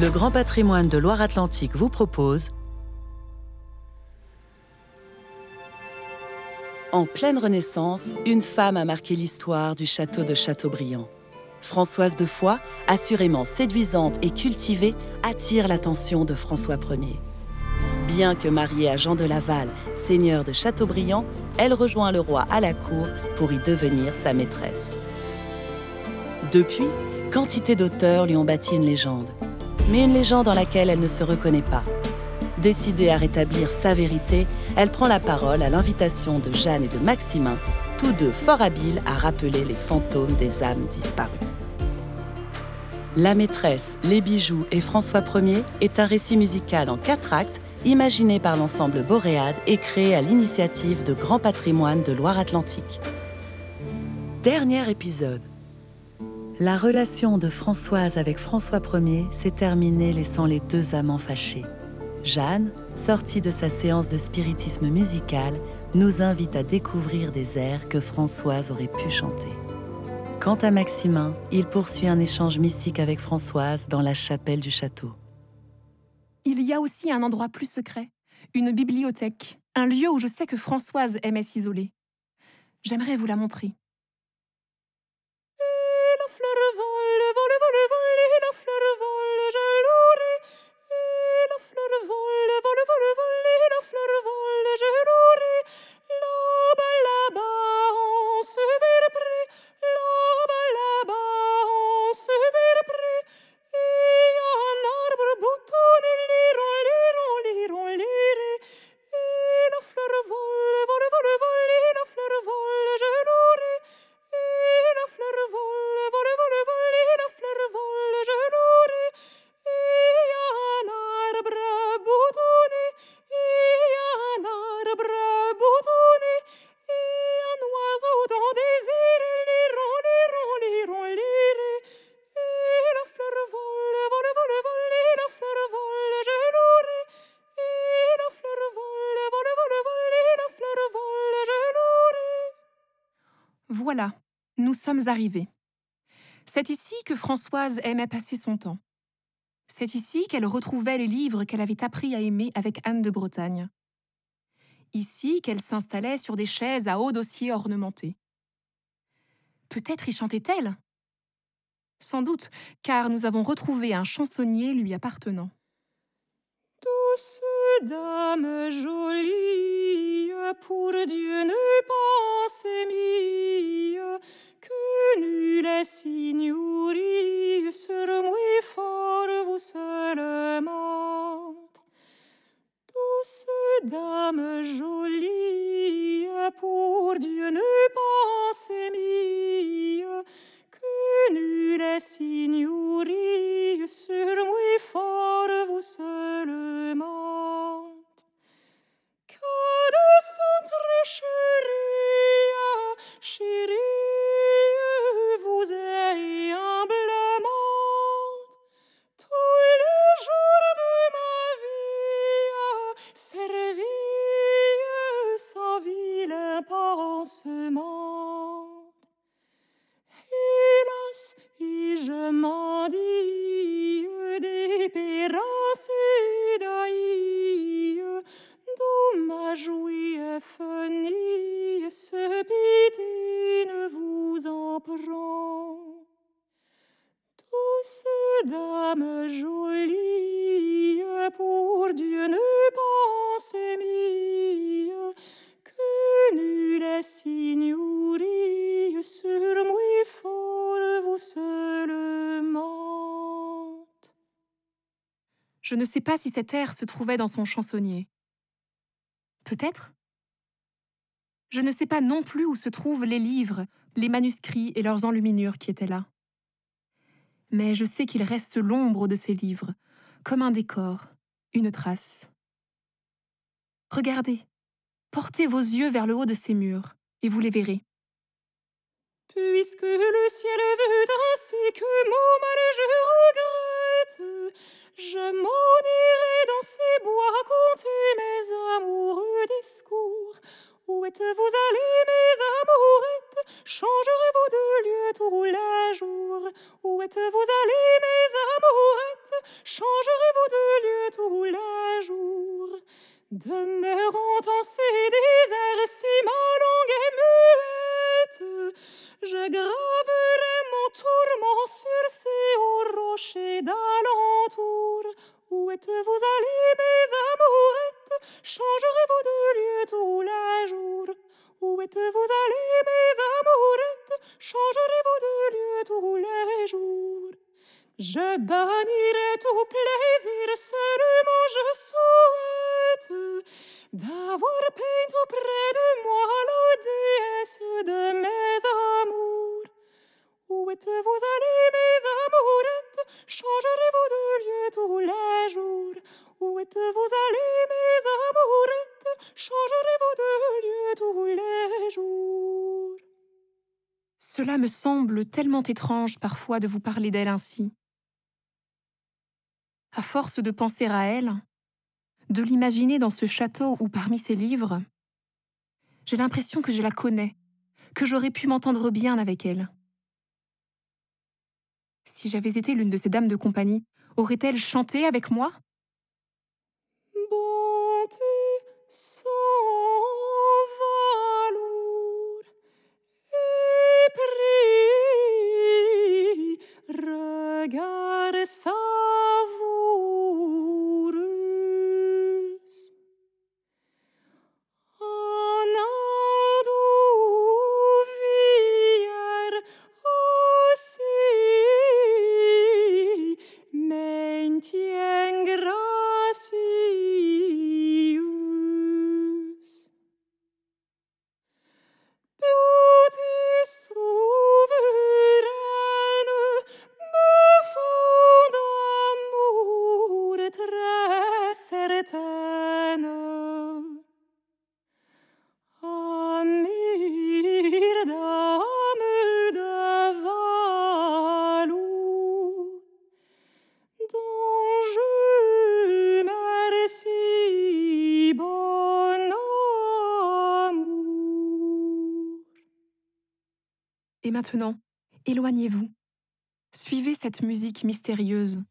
Le Grand Patrimoine de Loire-Atlantique vous propose En pleine Renaissance, une femme a marqué l'histoire du château de Châteaubriand. Françoise de Foix, assurément séduisante et cultivée, attire l'attention de François Ier. Bien que mariée à Jean de Laval, seigneur de Châteaubriand, elle rejoint le roi à la cour pour y devenir sa maîtresse. Depuis, quantité d'auteurs lui ont bâti une légende, mais une légende dans laquelle elle ne se reconnaît pas. Décidée à rétablir sa vérité, elle prend la parole à l'invitation de Jeanne et de Maximin, tous deux fort habiles à rappeler les fantômes des âmes disparues. La maîtresse, les bijoux et François Ier est un récit musical en quatre actes imaginé par l'ensemble Boréade et créé à l'initiative de Grand Patrimoine de Loire-Atlantique. Dernier épisode. La relation de Françoise avec François Ier s'est terminée laissant les deux amants fâchés. Jeanne, sortie de sa séance de spiritisme musical, nous invite à découvrir des airs que Françoise aurait pu chanter. Quant à Maximin, il poursuit un échange mystique avec Françoise dans la chapelle du château. Il y a aussi un endroit plus secret, une bibliothèque, un lieu où je sais que Françoise aimait s'isoler. J'aimerais vous la montrer. Nous sommes arrivés. C'est ici que Françoise aimait passer son temps. C'est ici qu'elle retrouvait les livres qu'elle avait appris à aimer avec Anne de Bretagne. Ici qu'elle s'installait sur des chaises à haut dossier ornementés. Peut-être y chantait-elle? Sans doute, car nous avons retrouvé un chansonnier lui appartenant. Douce dame jolie, pour Dieu ne pensez signori sur moi fort vous seulement. Douce dame jolie, pour Dieu ne pensez mie, que nul est signori sur moi fort vous seulement. Vous avez humblement tous les jours de ma vie, ces réveils sans vie, le parentement. Je ne sais pas si cet air se trouvait dans son chansonnier. Peut-être? Je ne sais pas non plus où se trouvent les livres, les manuscrits et leurs enluminures qui étaient là. Mais je sais qu'il reste l'ombre de ces livres, comme un décor, une trace. Regardez, portez vos yeux vers le haut de ces murs, et vous les verrez. Puisque le ciel ainsi que mon mal regrette, je m'en irai dans ces bois raconter mes amoureux discours, où êtes-vous allés, mes amourettes Changerez-vous de lieu tous les jours. Où êtes-vous allés, mes amourettes Changerez-vous de lieu tous les jours. Demeurant en ces déserts si ma langue est muette, je graverai mon tourment sur ces hauts rochers d'alentour. Où êtes-vous allés, mes amourettes? Changerez-vous de lieu tous les jours? Où êtes-vous allés, mes amourettes? Changerez-vous de lieu tous les jours? Je bannirai tout plaisir, seulement je souhaite d'avoir peint auprès de moi la de mes amours. Où êtes-vous allés, mes amourettes? Changerez-vous de lieu tous les jours? Où êtes-vous allés, mes amourettes? Changerez-vous de lieu tous les jours? Cela me semble tellement étrange parfois de vous parler d'elle ainsi. À force de penser à elle, de l'imaginer dans ce château ou parmi ses livres, j'ai l'impression que je la connais, que j'aurais pu m'entendre bien avec elle. Si j'avais été l'une de ces dames de compagnie, aurait-elle chanté avec moi? Maintenant, éloignez-vous. Suivez cette musique mystérieuse.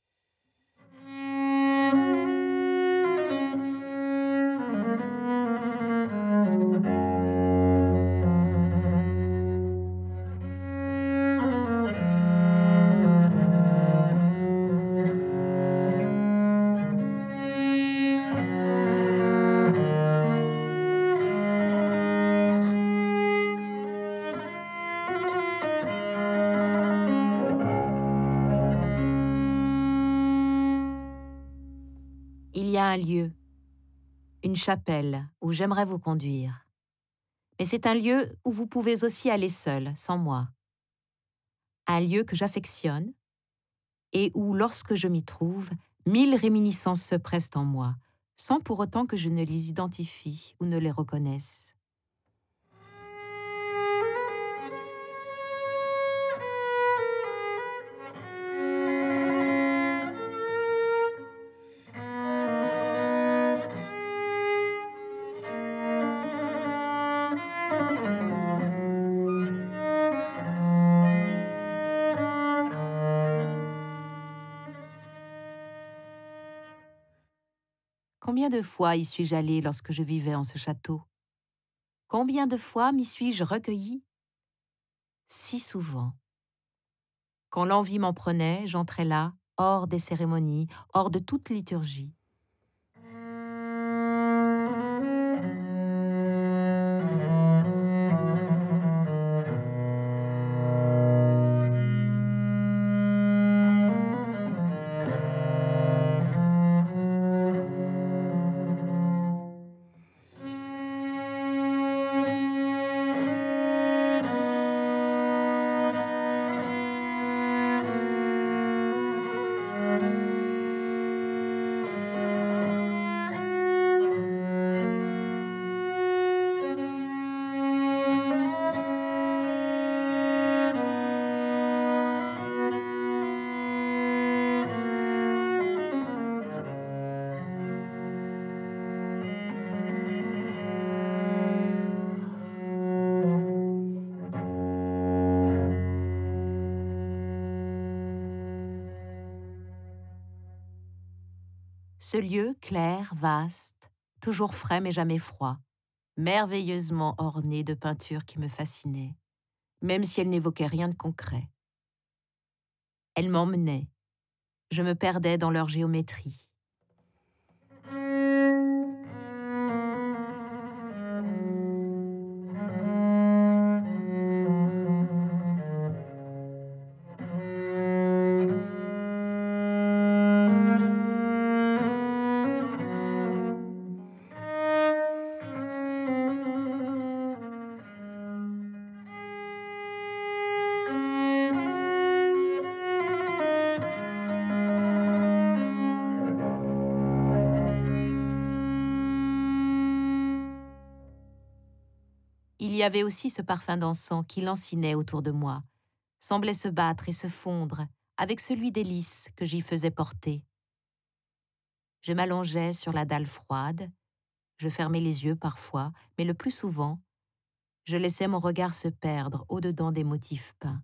Chapelle, où j'aimerais vous conduire. Mais c'est un lieu où vous pouvez aussi aller seul, sans moi. Un lieu que j'affectionne et où, lorsque je m'y trouve, mille réminiscences se pressent en moi, sans pour autant que je ne les identifie ou ne les reconnaisse. Combien de fois y suis-je allée lorsque je vivais en ce château? Combien de fois m'y suis-je recueillie Si souvent. Quand l'envie m'en prenait, j'entrais là, hors des cérémonies, hors de toute liturgie. Ce lieu clair, vaste, toujours frais mais jamais froid, merveilleusement orné de peintures qui me fascinaient, même si elles n'évoquaient rien de concret. Elles m'emmenaient, je me perdais dans leur géométrie. Y avait aussi ce parfum d'encens qui lancinait autour de moi, semblait se battre et se fondre avec celui des lys que j'y faisais porter. Je m'allongeais sur la dalle froide, je fermais les yeux parfois, mais le plus souvent, je laissais mon regard se perdre au-dedans des motifs peints.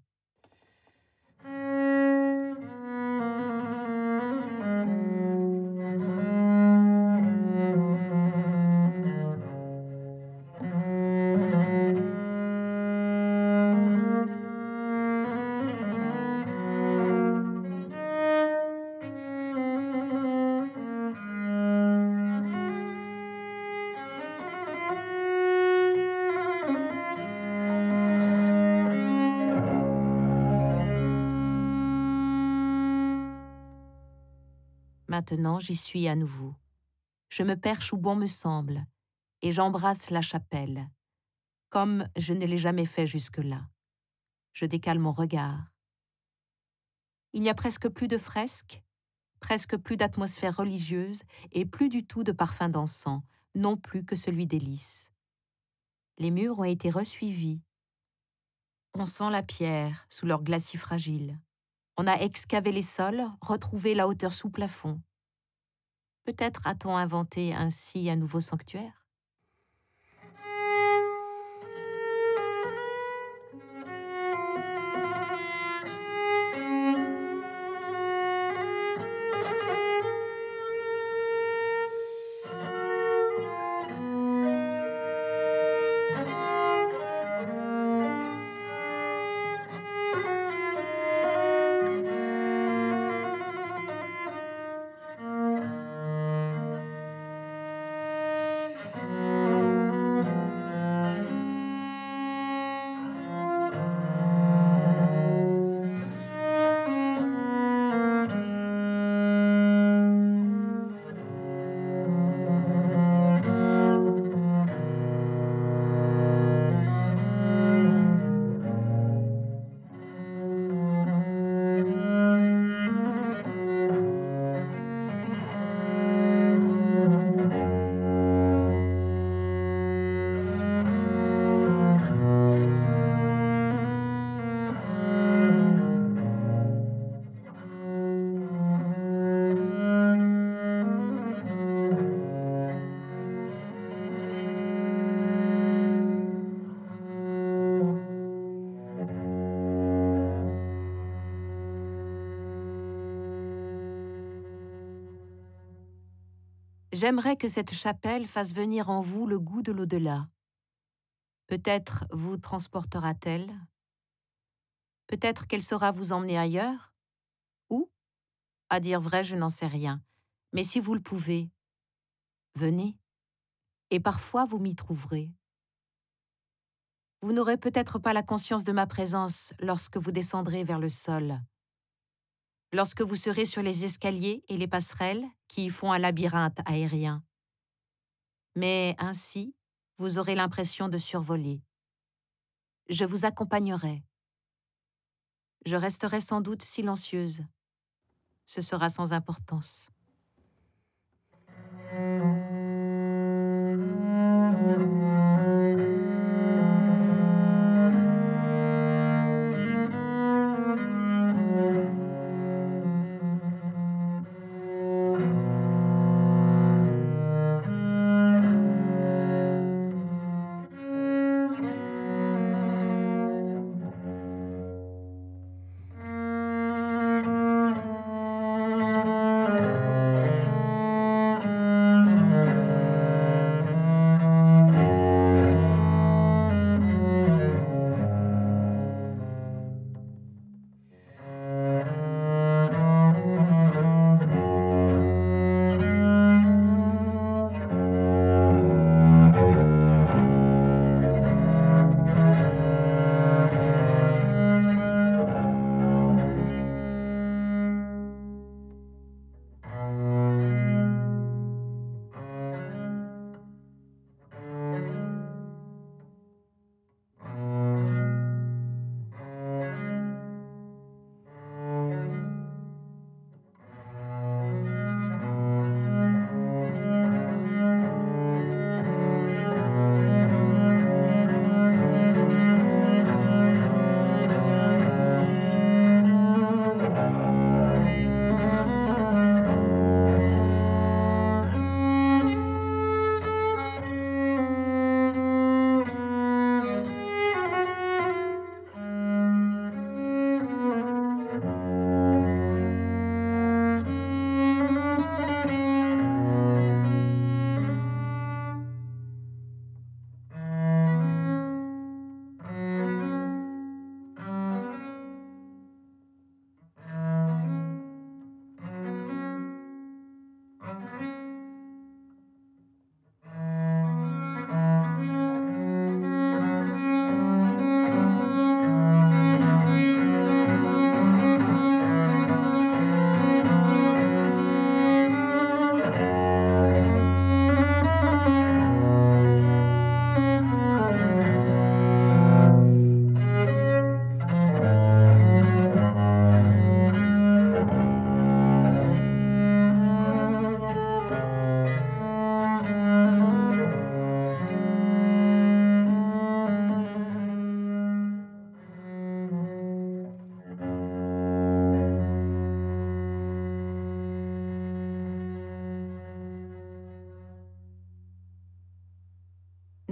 Maintenant, j'y suis à nouveau. Je me perche où bon me semble, et j'embrasse la chapelle, comme je ne l'ai jamais fait jusque-là. Je décale mon regard. Il n'y a presque plus de fresques, presque plus d'atmosphère religieuse et plus du tout de parfum d'encens, non plus que celui des. Les murs ont été resuivis. On sent la pierre sous leur glacis fragile. On a excavé les sols, retrouvé la hauteur sous plafond. Peut-être a-t-on inventé ainsi un nouveau sanctuaire? J'aimerais que cette chapelle fasse venir en vous le goût de l'au-delà. Peut-être vous transportera-t-elle? Peut-être qu'elle saura vous emmener ailleurs? Où À dire vrai, je n'en sais rien. Mais si vous le pouvez, venez. Et parfois vous m'y trouverez. Vous n'aurez peut-être pas la conscience de ma présence lorsque vous descendrez vers le sol lorsque vous serez sur les escaliers et les passerelles qui y font un labyrinthe aérien. Mais ainsi, vous aurez l'impression de survoler. Je vous accompagnerai. Je resterai sans doute silencieuse. Ce sera sans importance.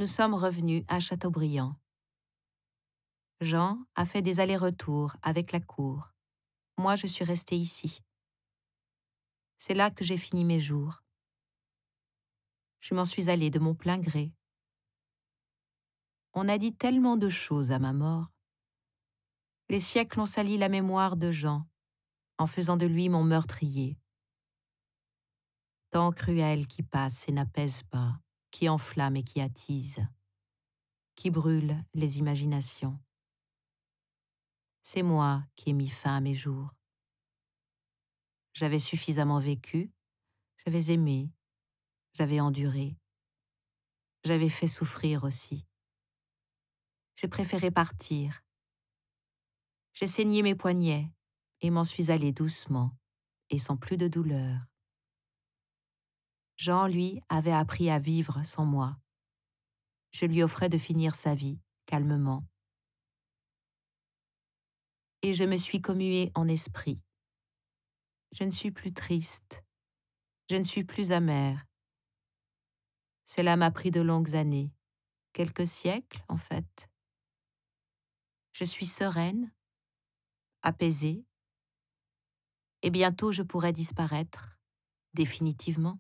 Nous sommes revenus à Châteaubriand. Jean a fait des allers-retours avec la cour. Moi, je suis restée ici. C'est là que j'ai fini mes jours. Je m'en suis allée de mon plein gré. On a dit tellement de choses à ma mort. Les siècles ont sali la mémoire de Jean en faisant de lui mon meurtrier. Temps cruel qui passe et n'apaise pas, qui enflamme et qui attise, qui brûle les imaginations. C'est moi qui ai mis fin à mes jours. J'avais suffisamment vécu, j'avais aimé, j'avais enduré, j'avais fait souffrir aussi. J'ai préféré partir. J'ai saigné mes poignets et m'en suis allé doucement et sans plus de douleur. Jean, lui, avait appris à vivre sans moi. Je lui offrais de finir sa vie calmement. Et je me suis commuée en esprit. Je ne suis plus triste. Je ne suis plus amère. Cela m'a pris de longues années, quelques siècles en fait. Je suis sereine, apaisée, et bientôt je pourrai disparaître définitivement.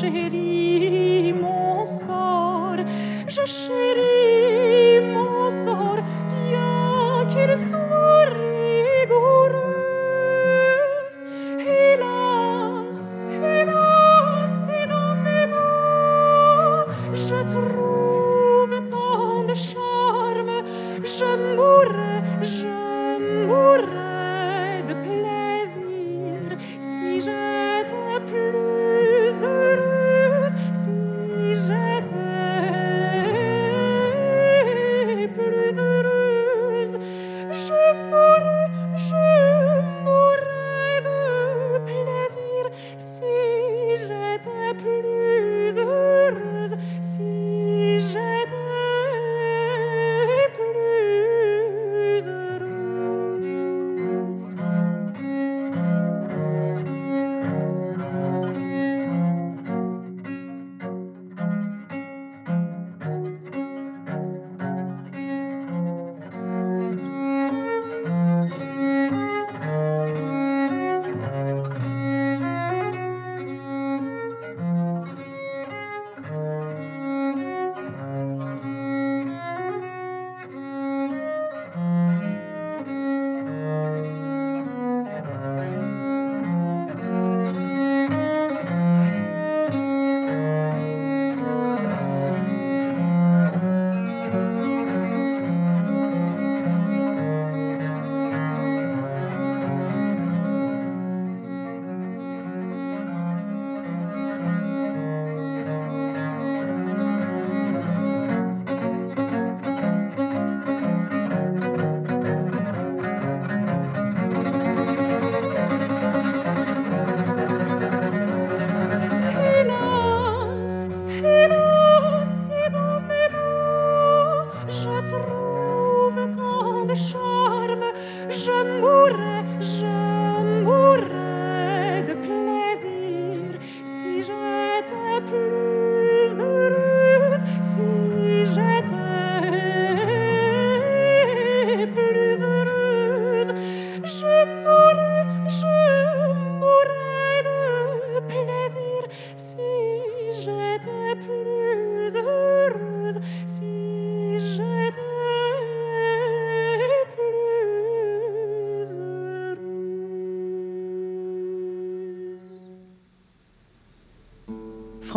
Si j'étais plus heureuse.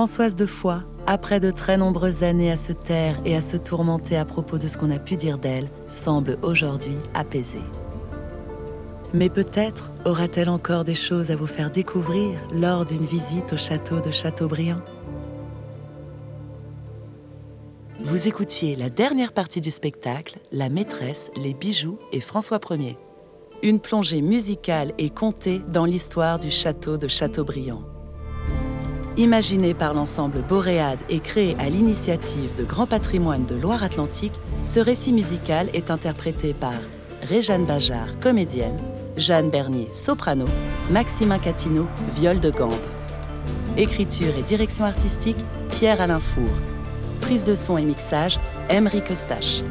Françoise de Foix, après de très nombreuses années à se taire et à se tourmenter à propos de ce qu'on a pu dire d'elle, semble aujourd'hui apaisée. Mais peut-être aura-t-elle encore des choses à vous faire découvrir lors d'une visite au château de Châteaubriand. Vous écoutiez la dernière partie du spectacle, La maîtresse, les bijoux et François Ier. Une plongée musicale et contée dans l'histoire du château de Châteaubriand. Imaginé par l'ensemble Boréade et créé à l'initiative de Grand Patrimoine de Loire-Atlantique, ce récit musical est interprété par Réjeanne Bajard, comédienne, Jeanne Bernier, soprano, Maximin Catino, viol de gambe. Écriture et direction artistique, Pierre-Alain Four. Prise de son et mixage, Emery Eustache.